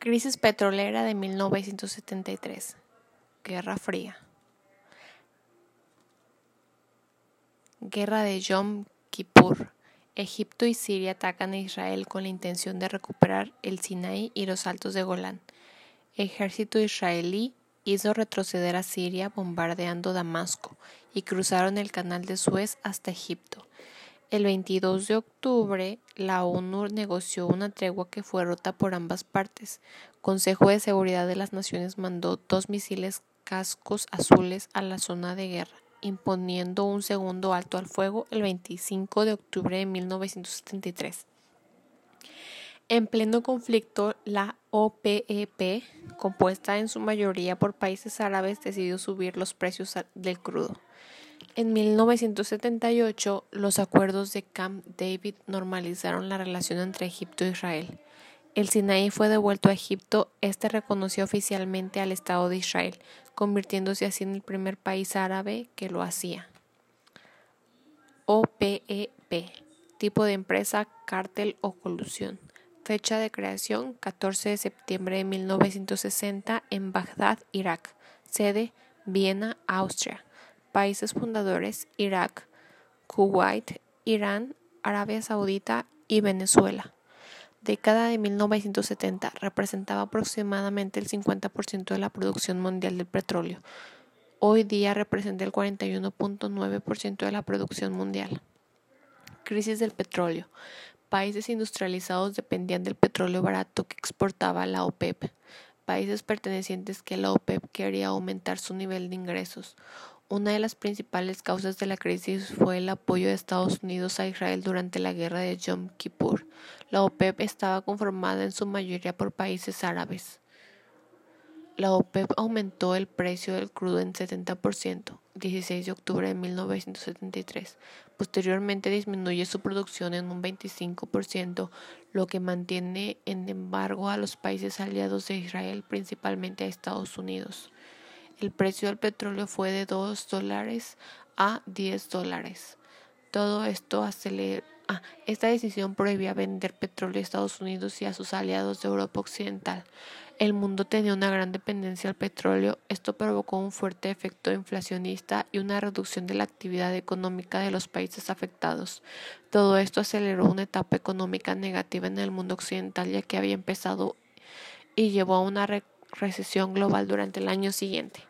Crisis petrolera de 1973. Guerra Fría. Guerra de Yom Kippur. Egipto y Siria atacan a Israel con la intención de recuperar el Sinaí y los altos de Golán. Ejército israelí hizo retroceder a Siria bombardeando Damasco y cruzaron el canal de Suez hasta Egipto. El 22 de octubre, la ONU negoció una tregua que fue rota por ambas partes. Consejo de Seguridad de las Naciones mandó dos misiles cascos azules a la zona de guerra, imponiendo un segundo alto al fuego el 25 de octubre de 1973. En pleno conflicto, la OPEP, compuesta en su mayoría por países árabes, decidió subir los precios del crudo. En 1978, los acuerdos de Camp David normalizaron la relación entre Egipto e Israel. El Sinaí fue devuelto a Egipto, este reconoció oficialmente al Estado de Israel, convirtiéndose así en el primer país árabe que lo hacía. OPEP, tipo de empresa, cártel o colusión. Fecha de creación 14 de septiembre de 1960 en Bagdad, Irak. Sede Viena, Austria. Países fundadores Irak, Kuwait, Irán, Arabia Saudita y Venezuela. Década de 1970 representaba aproximadamente el 50% de la producción mundial del petróleo. Hoy día representa el 41.9% de la producción mundial. Crisis del petróleo. Países industrializados dependían del petróleo barato que exportaba la OPEP. Países pertenecientes que la OPEP quería aumentar su nivel de ingresos. Una de las principales causas de la crisis fue el apoyo de Estados Unidos a Israel durante la guerra de Yom Kippur. La OPEP estaba conformada en su mayoría por países árabes. La OPEP aumentó el precio del crudo en 70%, 16 de octubre de 1973. Posteriormente disminuye su producción en un 25%, lo que mantiene en embargo a los países aliados de Israel, principalmente a Estados Unidos el precio del petróleo fue de 2 dólares a 10 dólares. Todo esto aceleró. Ah, esta decisión prohibía vender petróleo a Estados Unidos y a sus aliados de Europa Occidental. El mundo tenía una gran dependencia al petróleo. Esto provocó un fuerte efecto inflacionista y una reducción de la actividad económica de los países afectados. Todo esto aceleró una etapa económica negativa en el mundo occidental ya que había empezado y llevó a una recesión global durante el año siguiente.